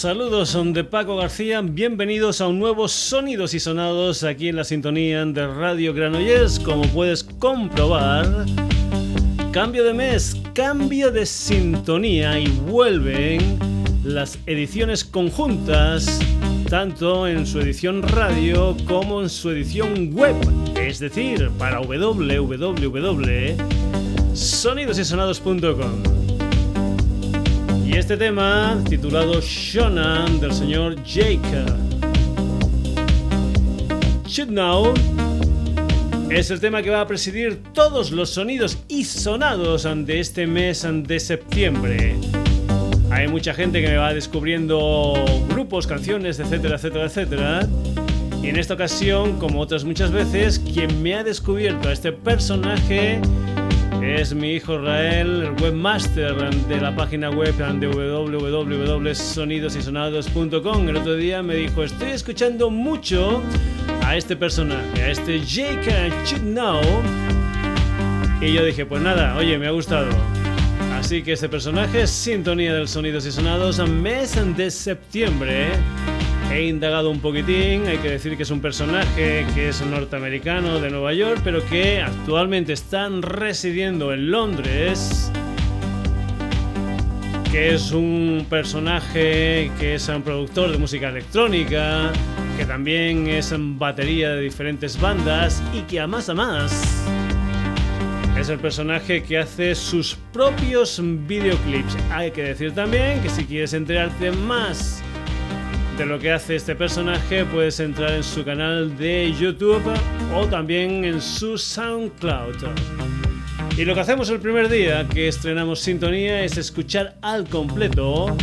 saludos son de Paco García, bienvenidos a un nuevo Sonidos y Sonados aquí en la sintonía de Radio Granollers. Como puedes comprobar, cambio de mes, cambio de sintonía y vuelven las ediciones conjuntas, tanto en su edición radio como en su edición web, es decir, para www.sonidosysonados.com. Este tema, titulado Shona, del señor Jake Know, es el tema que va a presidir todos los sonidos y sonados de este mes de septiembre. Hay mucha gente que me va descubriendo grupos, canciones, etcétera, etcétera, etcétera. Y en esta ocasión, como otras muchas veces, quien me ha descubierto a este personaje es mi hijo Rael, el webmaster de la página web de www.sonidosysonados.com. El otro día me dijo, estoy escuchando mucho a este personaje, a este Jake Chudnow. Y yo dije, pues nada, oye, me ha gustado. Así que este personaje es sintonía del Sonidos y Sonados, mes de septiembre. He indagado un poquitín, hay que decir que es un personaje que es norteamericano de Nueva York, pero que actualmente están residiendo en Londres. Que es un personaje que es un productor de música electrónica, que también es batería de diferentes bandas y que a más a más es el personaje que hace sus propios videoclips. Hay que decir también que si quieres enterarte más de lo que hace este personaje, puedes entrar en su canal de YouTube o también en su SoundCloud. Y lo que hacemos el primer día que estrenamos Sintonía es escuchar al completo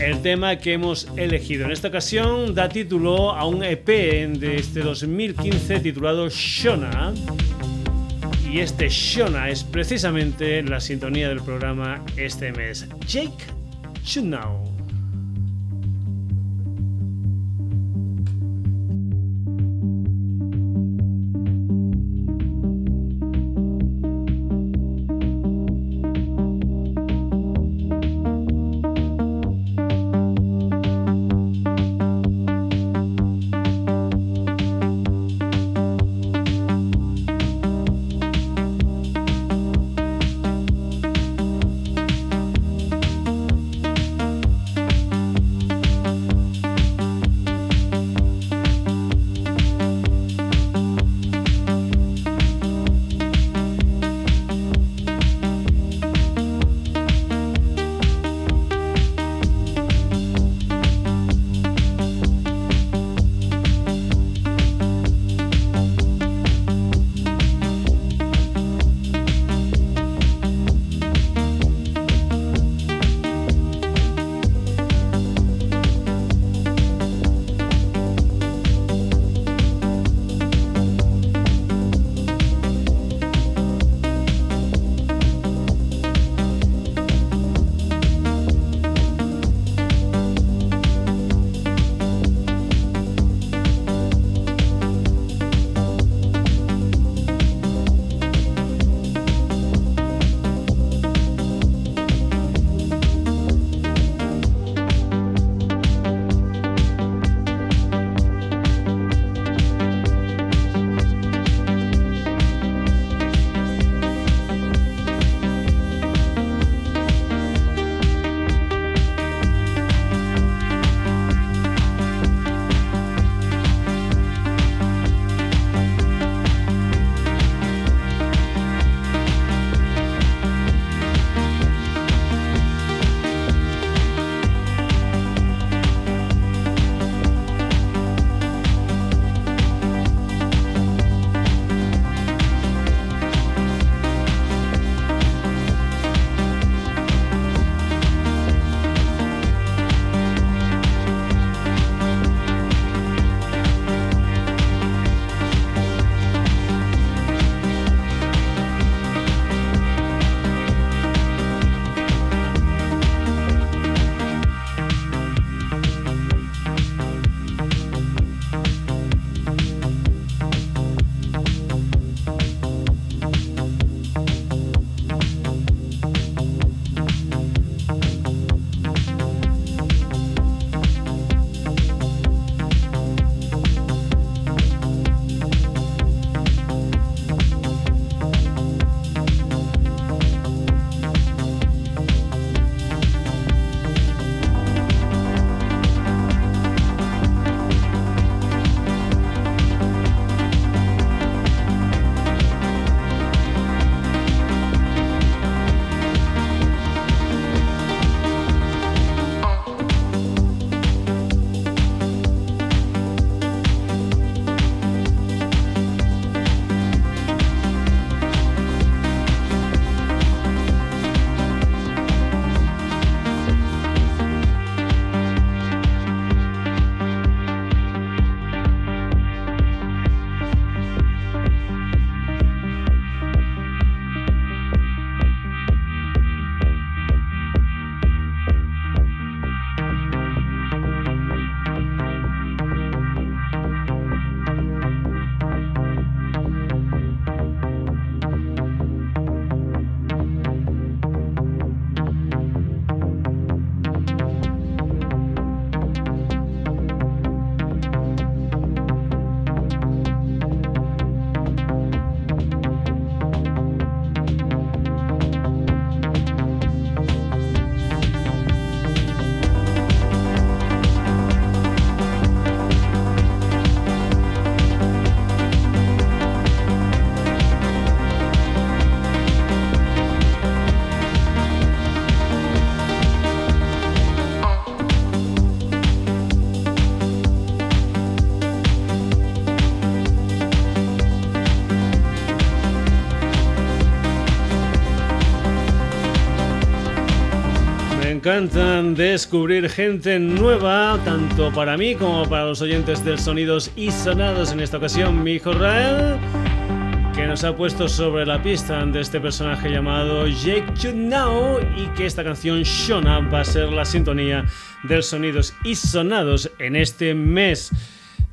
el tema que hemos elegido. En esta ocasión da título a un EP de este 2015 titulado Shona. Y este Shona es precisamente la sintonía del programa este mes. Jake Should encanta descubrir gente nueva, tanto para mí como para los oyentes de Sonidos y Sonados. En esta ocasión, mi hijo Rael, que nos ha puesto sobre la pista de este personaje llamado Jake You Now y que esta canción Shona va a ser la sintonía de Sonidos y Sonados en este mes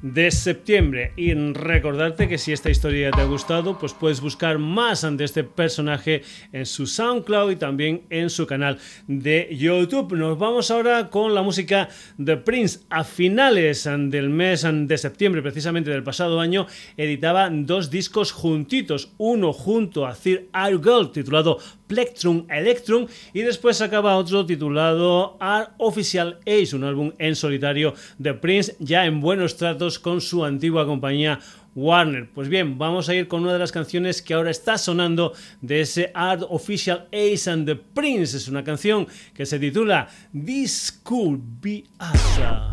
de septiembre. Y recordarte que si esta historia te ha gustado, pues puedes buscar más ante este personaje en su SoundCloud y también en su canal de YouTube. Nos vamos ahora con la música de Prince. A finales del mes de septiembre, precisamente del pasado año, editaba dos discos juntitos. Uno junto a Sir Our Girl, titulado Plectrum Electrum, y después acaba otro titulado Art Official Ace, un álbum en solitario de Prince, ya en buenos tratos con su antigua compañía Warner. Pues bien, vamos a ir con una de las canciones que ahora está sonando de ese Art Official Ace and the Prince. Es una canción que se titula This Could Be Asa.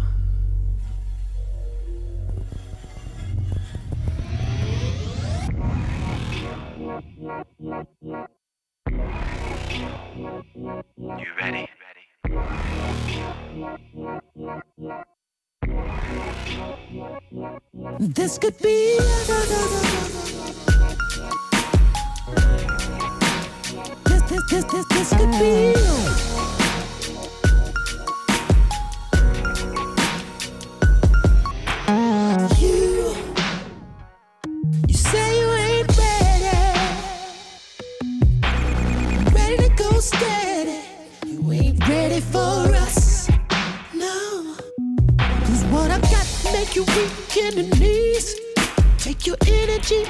This could be. This, this, this, this, this could be. Make you weak in the knees. Take your energy,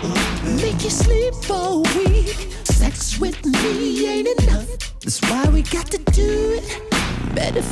make you sleep for a week. Sex with me ain't enough. That's why we got to do it better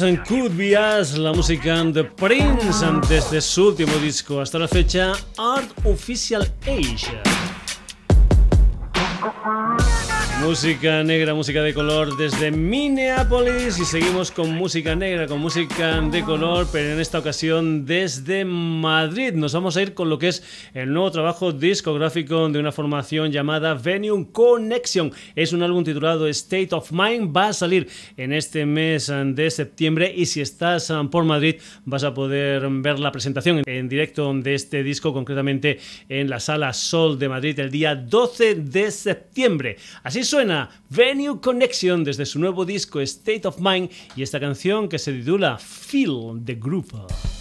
This Could Be Us, la música de Prince desde su último disco hasta la fecha, Art Official Asia. Música negra, música de color desde Minneapolis y seguimos con música negra, con música de color, pero en esta ocasión desde Madrid. Nos vamos a ir con lo que es el nuevo trabajo discográfico de una formación llamada Venue Connection. Es un álbum titulado State of Mind, va a salir en este mes de septiembre y si estás por Madrid vas a poder ver la presentación en directo de este disco, concretamente en la Sala Sol de Madrid el día 12 de septiembre. Así suena Venue Connection desde su nuevo disco State of Mind y esta canción que se titula Feel the Groove.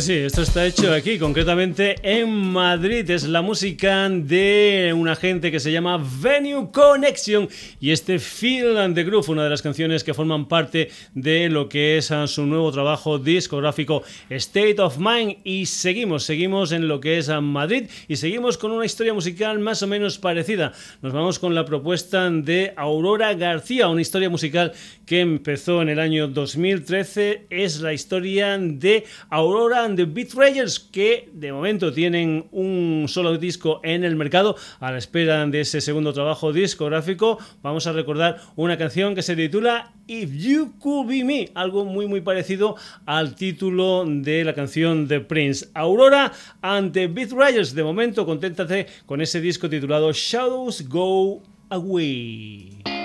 Sí, esto está hecho aquí, concretamente en Madrid. Es la música de una gente que se llama Venue Connection y este Feel and the Groove, una de las canciones que forman parte de lo que es ah, su nuevo trabajo discográfico State of Mind. Y seguimos, seguimos en lo que es ah, Madrid y seguimos con una historia musical más o menos parecida. Nos vamos con la propuesta de Aurora García, una historia musical que empezó en el año 2013. Es la historia de Aurora and the Beatrayers, que de momento tienen un solo disco en el mercado a la espera de ese segundo trabajo discográfico. Vamos a recordar una canción que se titula If You Could Be Me, algo muy muy parecido al título de la canción de Prince. Aurora and the Beatrayers, de momento conténtate con ese disco titulado Shadows Go Away.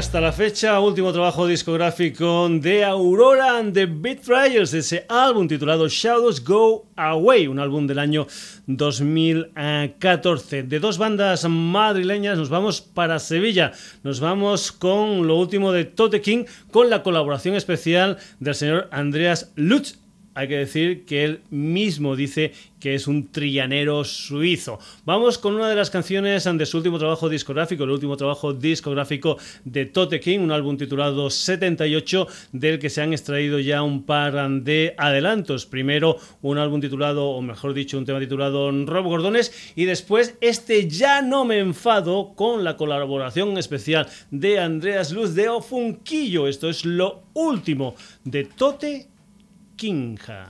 Hasta la fecha, último trabajo discográfico de Aurora and the Betrayers, ese álbum titulado Shadows Go Away, un álbum del año 2014. De dos bandas madrileñas nos vamos para Sevilla, nos vamos con lo último de Tote King, con la colaboración especial del señor Andreas Lutz hay que decir que él mismo dice que es un trillanero suizo. Vamos con una de las canciones de su último trabajo discográfico, el último trabajo discográfico de Tote King, un álbum titulado 78, del que se han extraído ya un par de adelantos. Primero un álbum titulado, o mejor dicho, un tema titulado Rob Gordones, y después este Ya no me enfado con la colaboración especial de Andreas Luz de Ofunquillo. Esto es lo último de Tote Kinja.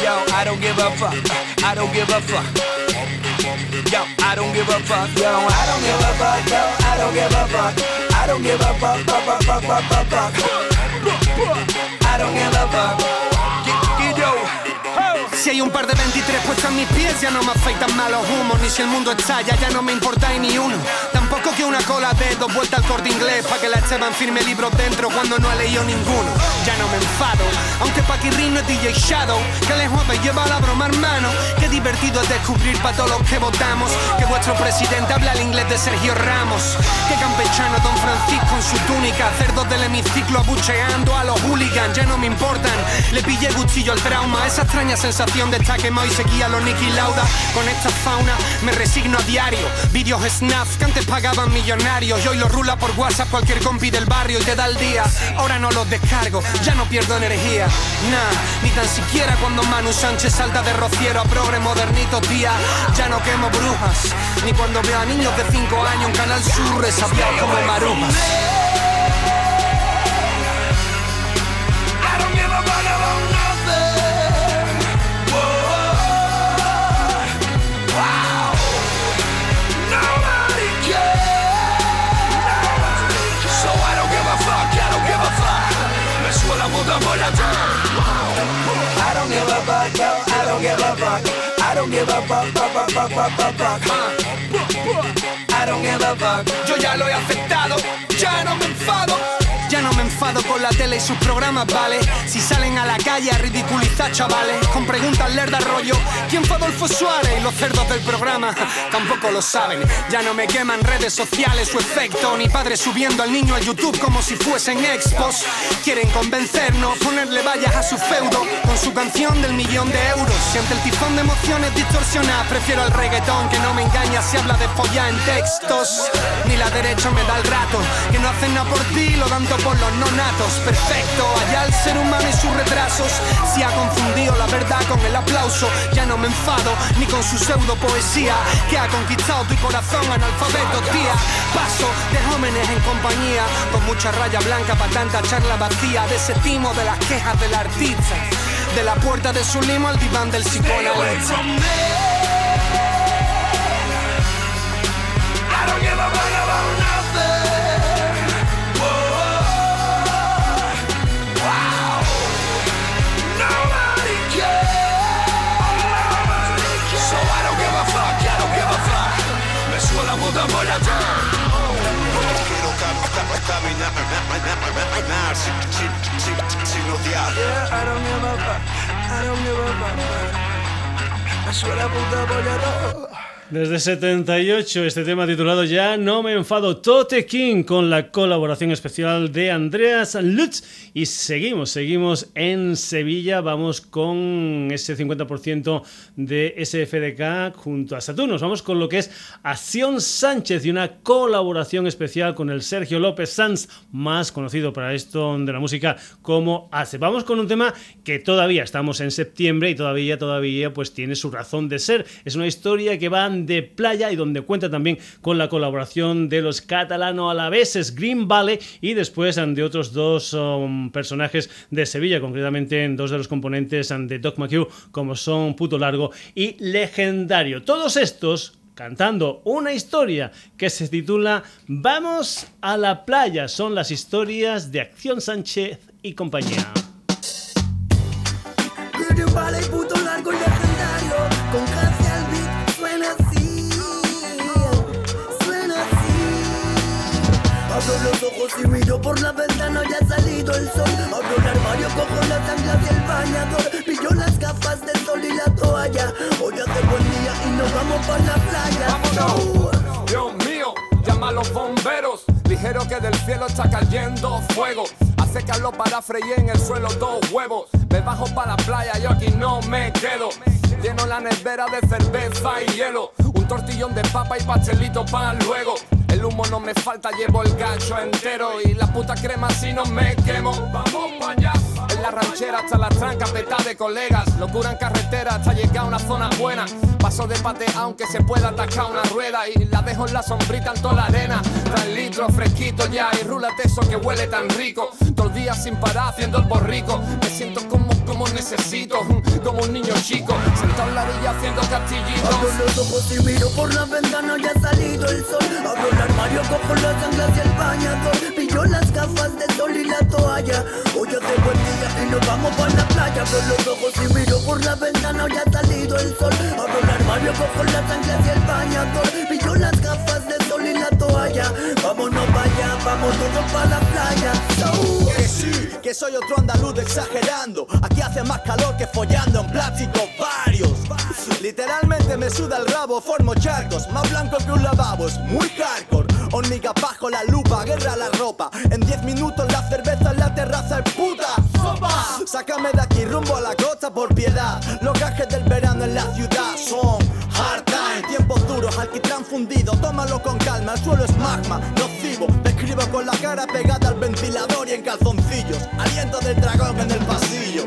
Yo, I don't give a fuck. I don't give a fuck. I don't give a fuck. Yo, I don't give a fuck. Yo, I don't give a fuck. I don't give a fuck. Fuck, fuck, fuck, fuck, fuck, fuck. I don't give a fuck. Si hay un par de 23 puestos en mis pies, ya no me afeitan malos humos. Ni si el mundo estalla, ya no me importa ni uno. Tampoco que una cola de dos vueltas al corte inglés, pa' que la Esteban firme libros dentro cuando no ha leído ninguno. Ya no me enfado, aunque Paquirrin no es DJ Shadow. Que lejos me lleva la broma, hermano. Qué divertido es descubrir para todos los que votamos que vuestro presidente habla el inglés de Sergio Ramos. Que campechano Don Francisco en su túnica, cerdos del hemiciclo abucheando a los hooligans. Ya no me importan, le pillé cuchillo al trauma, esa extraña sensación de estar quemado y seguía los Nicky Lauda. Con esta fauna me resigno a diario. Vídeos snap que antes pagaban millonarios y hoy los rula por WhatsApp cualquier compi del barrio y te da el día. Ahora no los descargo, ya no pierdo energía. Nah, ni tan siquiera cuando Manu Sánchez salta de rociero a progre modernito, tía. Ya no quemo brujas, ni cuando veo a niños de 5 años en Canal Sur resabiados como marujas. Don't give a fuck. I don't give a fuck. I don't give a fuck. Yo ya lo he aceptado, ya no me enfado. Ya no me enfado con la tele y sus programas, ¿vale? Si salen a la calle a ridiculizar, chavales, con preguntas lerdas rollo, ¿quién fue Adolfo Suárez? Y los cerdos del programa tampoco lo saben. Ya no me queman redes sociales su efecto, ni padres subiendo al niño a YouTube como si fuesen expos. Quieren convencernos, ponerle vallas a su feudo con su canción del millón de euros. Si ante el tifón de emociones distorsionadas prefiero el reggaetón que no me engaña si habla de follar en textos. Ni la derecha me da el rato, que no hacen nada por ti, lo por los nonatos. Perfecto, allá el ser humano y sus retrasos. Si ha confundido la verdad con el aplauso, ya no me enfado ni con su pseudo poesía que ha conquistado tu corazón analfabeto, tía. Paso de jóvenes en compañía, con mucha raya blanca para tanta charla vacía. De ese timo de las quejas del artista, de la puerta de su limo al diván del psicoanalista. Caminar sin, sin, sin, sin odiar. Yeah, I don't give a fuck, I don't give a fuck. Me suena puta polla todo. Desde 78, este tema titulado Ya no me enfado, Tote King, con la colaboración especial de Andreas Lutz. Y seguimos, seguimos en Sevilla, vamos con ese 50% de SFDK junto a Saturnos. Vamos con lo que es Acción Sánchez y una colaboración especial con el Sergio López Sanz, más conocido para esto de la música como Hace. Vamos con un tema que todavía estamos en septiembre y todavía, todavía, pues tiene su razón de ser. Es una historia que va de playa y donde cuenta también con la colaboración de los catalano-alaveses Green Valley y después de otros dos um, personajes de Sevilla, concretamente en dos de los componentes de Doc McHugh, como son Puto Largo y Legendario. Todos estos cantando una historia que se titula Vamos a la playa. Son las historias de Acción Sánchez y compañía. Abro los ojos y miro por la ventana, ya ha salido el sol. Abro el armario, cojo las anclas y el bañador. Pillo las gafas del sol y la toalla. Hoy hace buen día y nos vamos para la playa. Vámonos, Dios mío, llama a los bomberos. Ligero que del cielo está cayendo fuego. Hace calor para freír en el suelo dos huevos. Me bajo para la playa, yo aquí no me quedo. Lleno la nevera de cerveza y hielo. Tortillón de papa y pastelito para luego. El humo no me falta, llevo el gancho entero y la puta crema si no me quemo. Vamos pa' allá. En la ranchera hasta la tranca, peta de colegas. Locura en carretera hasta llegar a una zona buena. Paso de pate aunque se pueda atacar una rueda y la dejo en la sombrita en toda la arena. Tan litro fresquito ya y rúlate eso que huele tan rico. Todo el día sin parar haciendo el borrico. Me siento como como necesito, como un niño chico, sentado en la orilla haciendo castillitos. Abro los ojos y miro por la ventana, ya ha salido el sol. Abro el armario, cojo las anclas y el bañador. Pillo las gafas de sol y la toalla. Hoy hace buen día y nos vamos para la playa. Abro los ojos y miro por la ventana, ya ha salido el sol. Abro el armario, cojo las anclas y el bañador. Pillo las gafas de sol y la toalla. Vámonos allá, vamos todos para la playa. Que sí, que soy otro andaluz exagerando. Aquí hace más calor que follando en plástico varios. Literalmente me suda el rabo, formo charcos, más blanco que un lavabo, es muy hardcore. Hormiga bajo la lupa, guerra la ropa. En 10 minutos la cerveza en la terraza es puta. Sácame de aquí rumbo a la costa por piedad. Los gajes del verano en la ciudad son hard time. Tiempos duros, alquitrán fundido, tómalo con calma. El suelo es magma, nocivo. Te escribo con la cara pegada al ventilador y en calzoncillos. Aliento del dragón en el pasillo.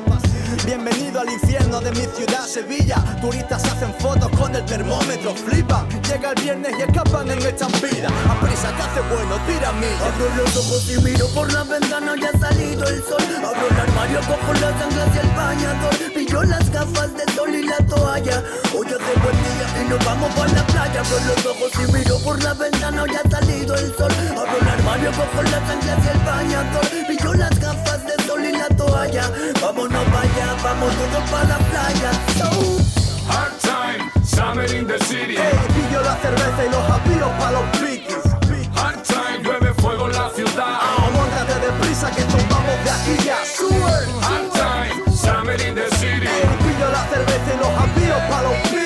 Bienvenido al infierno de mi ciudad, Sevilla. Turistas hacen fotos con el termómetro, flipan. Llega el viernes y escapan en estampida. A prisa que hace bueno, tira milla. Abro los ojos y miro por la ventana, ya ha salido el sol. Abro el armario, cojo las anclas y el bañador. Pillo las gafas de sol y la toalla. Hoy hace buen día y nos vamos para la playa. Abro los ojos y miro por la ventana, ya ha salido el sol. Abro el armario, cojo las anclas y el bañador. Pillo las gafas la toalla. Vámonos para allá, vamos todos para la playa. Hard time, summer in the city. Hey, pillo la cerveza y los apios pa' los piquis. Hard time, llueve fuego en la ciudad. Móntate deprisa que nos vamos de aquí ya. Sube. Hard time, summer in the city. Hey, pillo la cerveza y los apios pa' los piquis.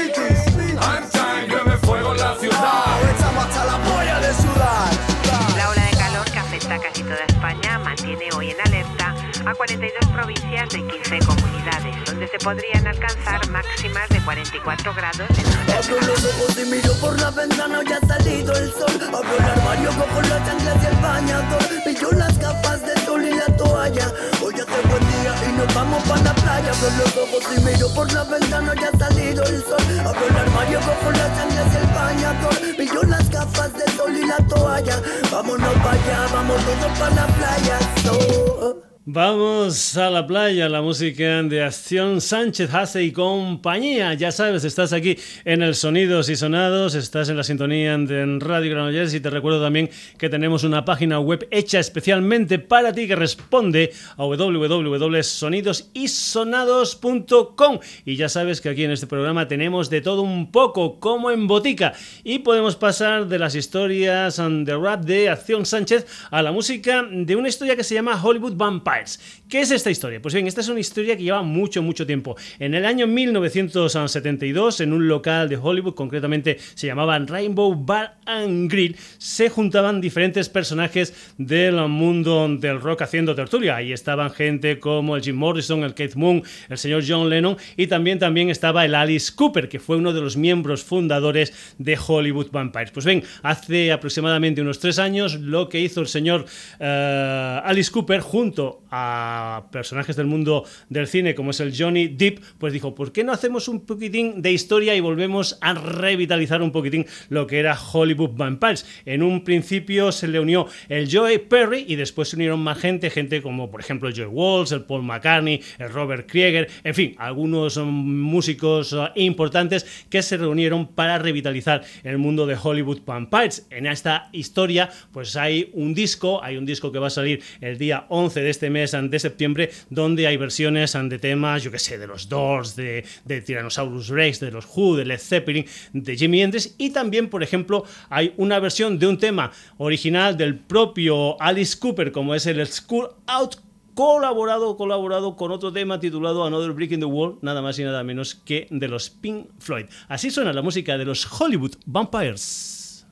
De 15 comunidades, donde se podrían alcanzar máximas de 44 grados Abro los ojos y miro por la ventana, ya ha salido el sol. Abro el armario, cojo las chanclas y el bañador. Pillo las gafas de sol y la toalla. Hoy hace buen día y nos vamos para la playa. Abro los ojos y miro por la ventana, ya ha salido el sol. Abro el armario, cojo las chanclas y el bañador. Pillo las gafas de sol y la toalla. Vámonos para allá, vamos todos para la playa. Vamos a la playa, la música de Acción Sánchez Hace y compañía. Ya sabes, estás aquí en el Sonidos y Sonados, estás en la sintonía de Radio Granollers y te recuerdo también que tenemos una página web hecha especialmente para ti que responde a www.sonidosysonados.com y ya sabes que aquí en este programa tenemos de todo un poco como en botica. Y podemos pasar de las historias um, de rap de Acción Sánchez a la música de una historia que se llama Hollywood Vampires. ¿Qué es esta historia? Pues bien, esta es una historia que lleva mucho, mucho tiempo. En el año 1972, en un local de Hollywood, concretamente se llamaban Rainbow Bar and Grill, se juntaban diferentes personajes del mundo del rock haciendo tertulia. Ahí estaban gente como el Jim Morrison, el Keith Moon, el señor John Lennon y también, también estaba el Alice Cooper, que fue uno de los miembros fundadores de Hollywood Vampires. Pues bien, hace aproximadamente unos tres años lo que hizo el señor eh, Alice Cooper junto a personajes del mundo del cine como es el Johnny Depp, pues dijo, ¿por qué no hacemos un poquitín de historia y volvemos a revitalizar un poquitín lo que era Hollywood Vampires? En un principio se le unió el Joey Perry y después se unieron más gente, gente como por ejemplo Joe Walsh, el Paul McCartney, el Robert Krieger, en fin, algunos músicos uh, importantes que se reunieron para revitalizar el mundo de Hollywood Vampires. En esta historia, pues hay un disco, hay un disco que va a salir el día 11 de este mes de septiembre, donde hay versiones de temas, yo que sé, de los Doors, de, Tyrannosaurus Rex, de los Who, de Led Zeppelin, de Jimi Hendrix, y también, por ejemplo, hay una versión de un tema original del propio Alice Cooper, como es el School Out colaborado, colaborado con otro tema titulado Another Brick in the Wall, nada más y nada menos que de los Pink Floyd. Así suena la música de los Hollywood Vampires.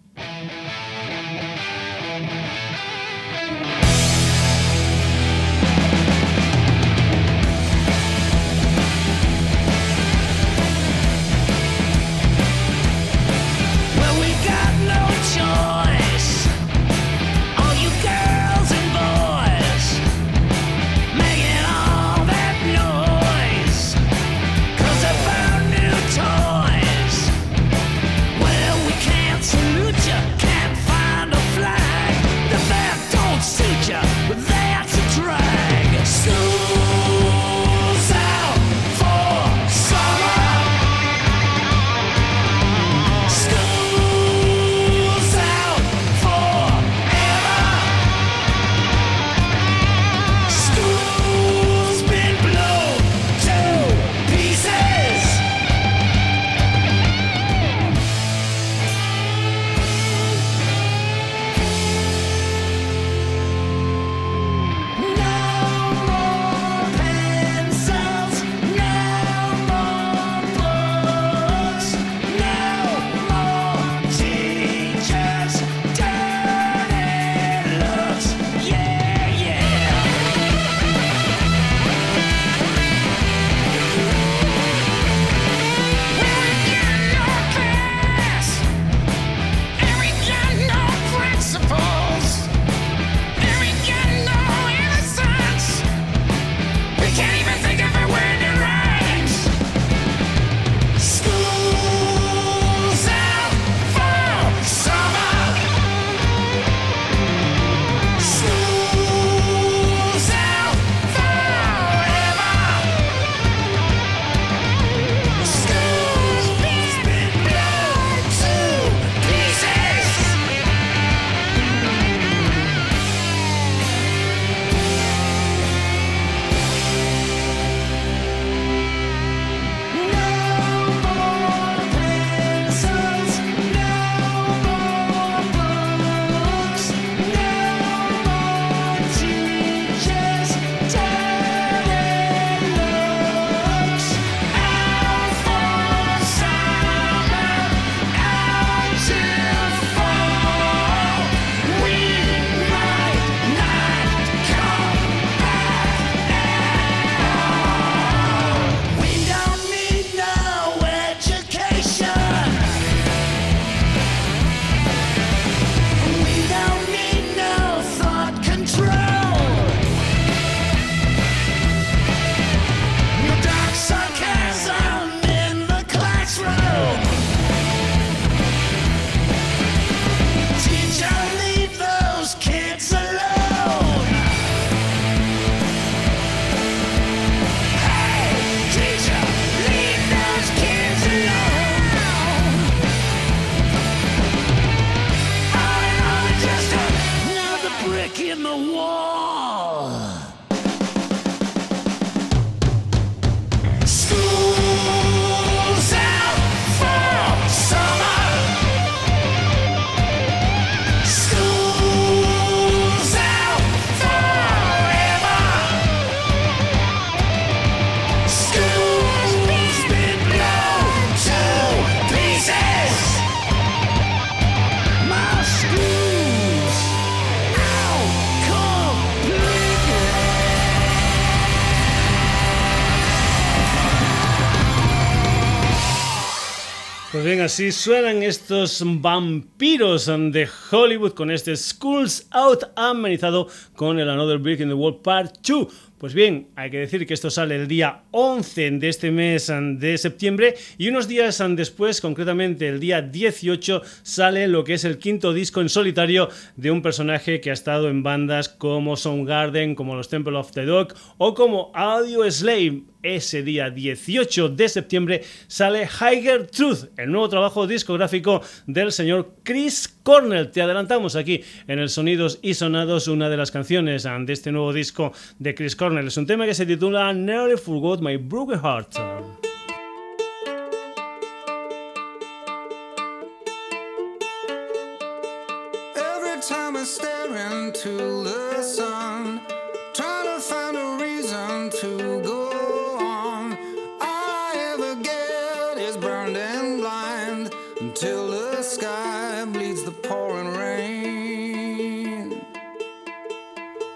Así suenan estos vampiros de Hollywood con este Schools Out amenizado con el Another Brick in the World Part 2. Pues bien, hay que decir que esto sale el día 11 de este mes de septiembre y unos días después, concretamente el día 18, sale lo que es el quinto disco en solitario de un personaje que ha estado en bandas como Soundgarden, como los Temple of the Dog o como Audio Slave ese día 18 de septiembre sale Higher Truth, el nuevo trabajo discográfico del señor Chris Cornell. Te adelantamos aquí en el Sonidos y Sonados una de las canciones de este nuevo disco de Chris Cornell. Es un tema que se titula Nearly Forgot My Broken Heart.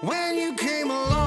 Forgot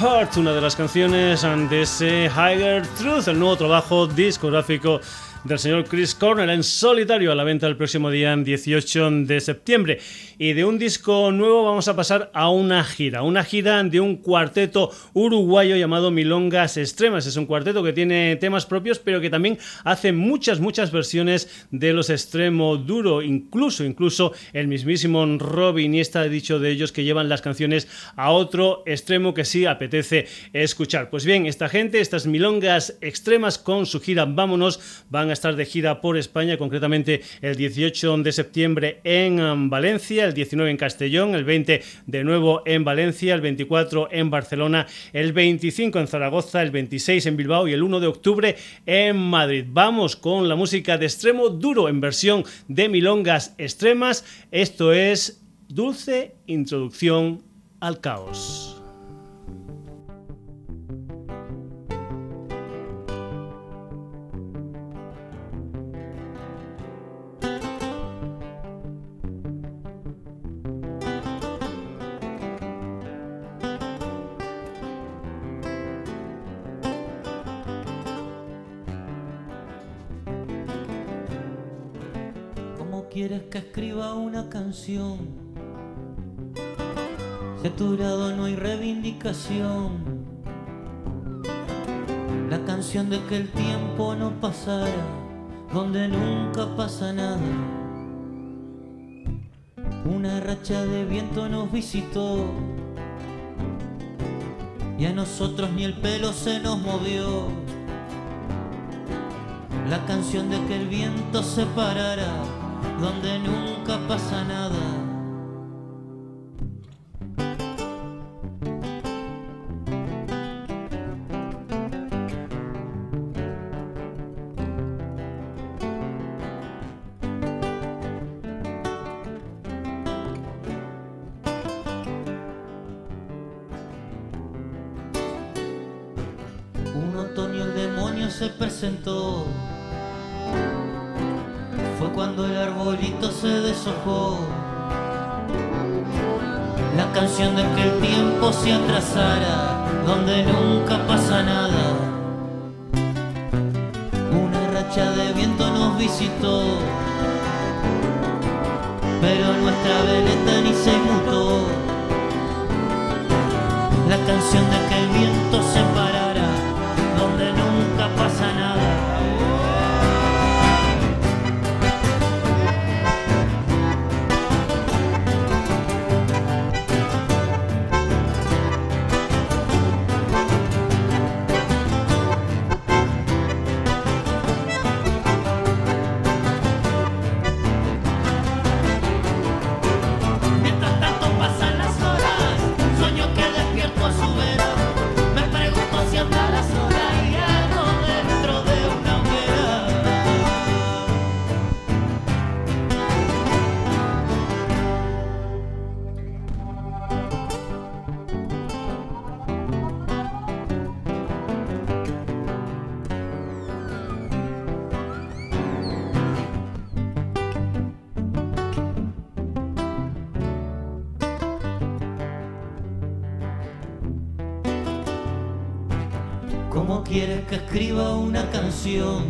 Heart, una de las canciones de ese Higher Truth, el nuevo trabajo discográfico del señor Chris Cornell en solitario a la venta el próximo día 18 de septiembre. Y de un disco nuevo vamos a pasar a una gira, una gira de un cuarteto uruguayo llamado Milongas Extremas. Es un cuarteto que tiene temas propios, pero que también hace muchas, muchas versiones de los extremo duro, incluso, incluso el mismísimo Robin y está dicho de ellos que llevan las canciones a otro extremo que sí apetece escuchar. Pues bien, esta gente, estas Milongas Extremas con su gira Vámonos, van a estar de gira por España, concretamente el 18 de septiembre en um, Valencia, el 19 en Castellón, el 20 de nuevo en Valencia, el 24 en Barcelona, el 25 en Zaragoza, el 26 en Bilbao y el 1 de octubre en Madrid. Vamos con la música de extremo duro en versión de milongas extremas. Esto es Dulce Introducción al Caos. Canción. Si a no hay reivindicación. La canción de que el tiempo no pasara, donde nunca pasa nada. Una racha de viento nos visitó y a nosotros ni el pelo se nos movió. La canción de que el viento se parara donde nunca pasa nada. Se atrasara, donde nunca pasa nada. Una racha de viento nos visitó, pero nuestra veleta ni se mutó. La canción de que el viento se parara, donde nunca pasa nada. Canción.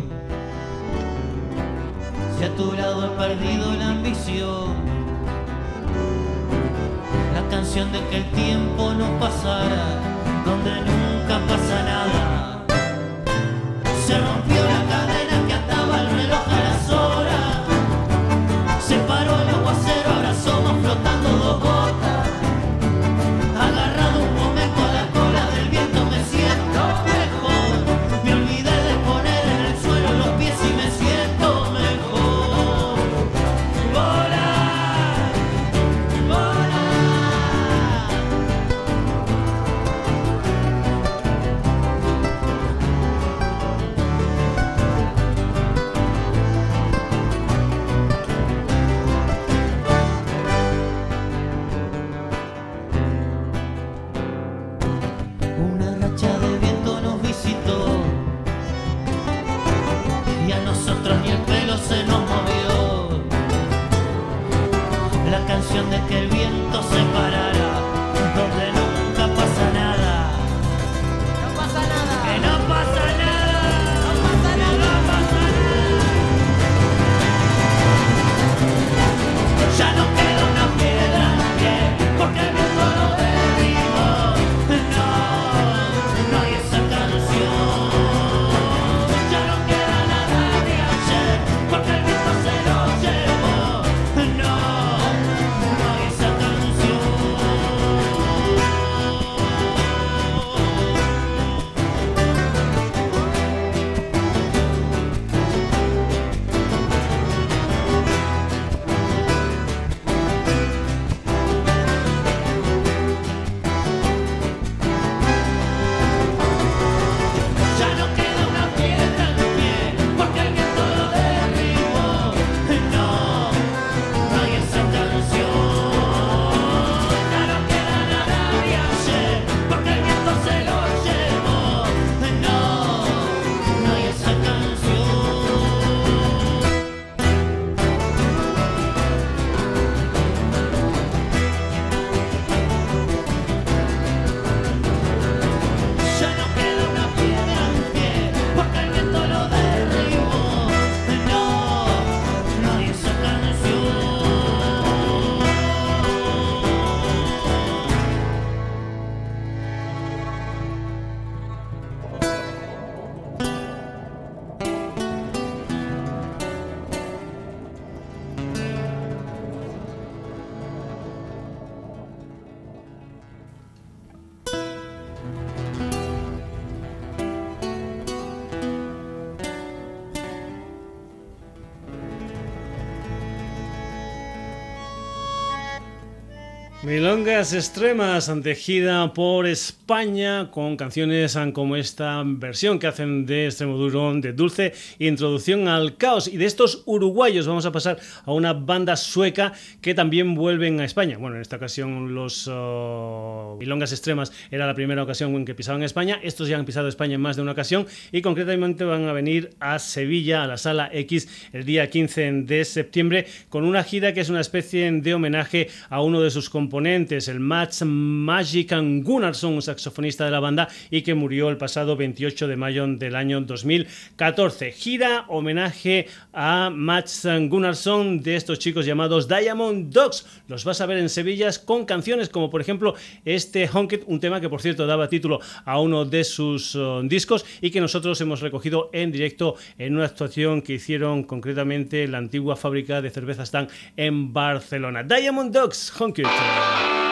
Milongas extremas gira por España con canciones como esta versión que hacen de Extremoduro de Dulce Introducción al Caos. Y de estos uruguayos vamos a pasar a una banda sueca que también vuelven a España. Bueno, en esta ocasión los uh, Milongas extremas era la primera ocasión en que pisaban España. Estos ya han pisado España en más de una ocasión y concretamente van a venir a Sevilla, a la Sala X, el día 15 de septiembre con una gira que es una especie de homenaje a uno de sus componentes el Mats Magic Gunnarsson, un saxofonista de la banda y que murió el pasado 28 de mayo del año 2014. Gira homenaje a Mats Gunnarsson de estos chicos llamados Diamond Dogs. Los vas a ver en Sevilla con canciones como por ejemplo este Honket, un tema que por cierto daba título a uno de sus uh, discos y que nosotros hemos recogido en directo en una actuación que hicieron concretamente en la antigua fábrica de cerveza Stan en Barcelona. Diamond Dogs, Honket. Bye.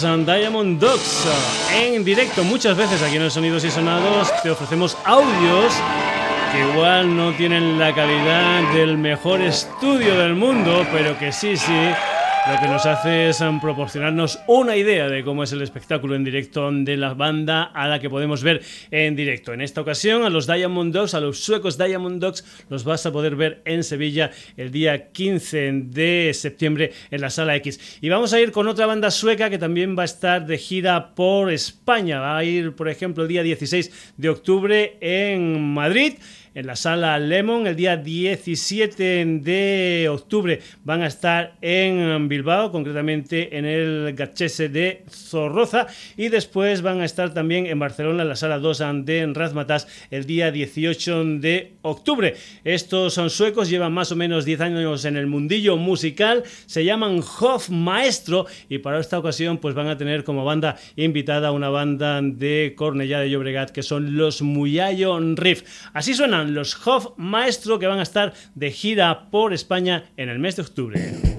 Diamond Dogs en directo muchas veces aquí en Sonidos y Sonados. Te ofrecemos audios que igual no tienen la calidad del mejor estudio del mundo pero que sí sí lo que nos hace es um, proporcionarnos una idea de cómo es el espectáculo en directo de la banda a la que podemos ver en directo. En esta ocasión, a los Diamond Dogs, a los suecos Diamond Dogs, los vas a poder ver en Sevilla el día 15 de septiembre en la Sala X. Y vamos a ir con otra banda sueca que también va a estar de gira por España. Va a ir, por ejemplo, el día 16 de octubre en Madrid en la sala Lemon. El día 17 de octubre van a estar en Bilbao, concretamente en el Gachese de Zorroza. Y después van a estar también en Barcelona, en la sala 2 de Razmatas, el día 18 de octubre. Estos son suecos, llevan más o menos 10 años en el mundillo musical. Se llaman Hof Maestro y para esta ocasión pues van a tener como banda invitada una banda de Cornellá de Llobregat que son los Muyayo Riff. Así suenan los Hof Maestro que van a estar de gira por España en el mes de octubre.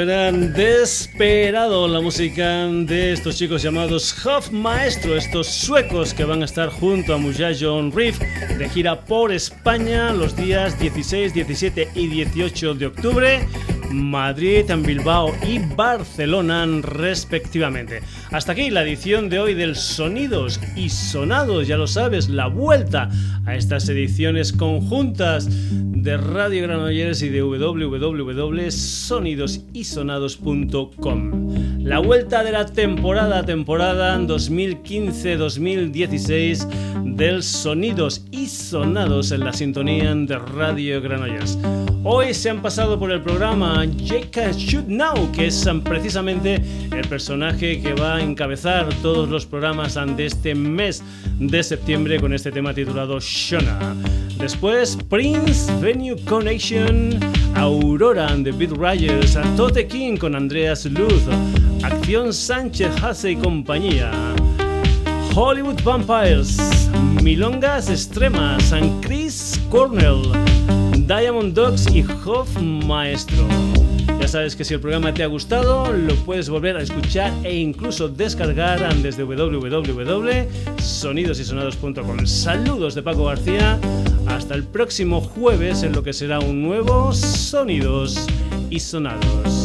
Eran Desperado, la música de estos chicos llamados Huff Maestro, estos suecos que van a estar junto a John Reef de gira por España los días 16, 17 y 18 de octubre. Madrid, en Bilbao y Barcelona respectivamente. Hasta aquí la edición de hoy del Sonidos y Sonados, ya lo sabes, la vuelta a estas ediciones conjuntas de Radio Granollers y de www.sonidosisonados.com. La vuelta de la temporada, temporada 2015-2016 del Sonidos y Sonados en la sintonía de Radio Granollers. Hoy se han pasado por el programa Jake Shoot Now, que es precisamente el personaje que va a encabezar todos los programas de este mes de septiembre con este tema titulado Shona. Después Prince, Venue Connection, Aurora and the Beat Riders, Tote King con Andreas Luz, Acción Sánchez Hasse y compañía. Hollywood Vampires, Milongas Extremas, and Chris Cornell, Diamond Dogs y Hoff Maestro. Ya sabes que si el programa te ha gustado, lo puedes volver a escuchar e incluso descargar desde www.sonidosysonados.com. Saludos de Paco García. Hasta el próximo jueves en lo que será un nuevo Sonidos y Sonados.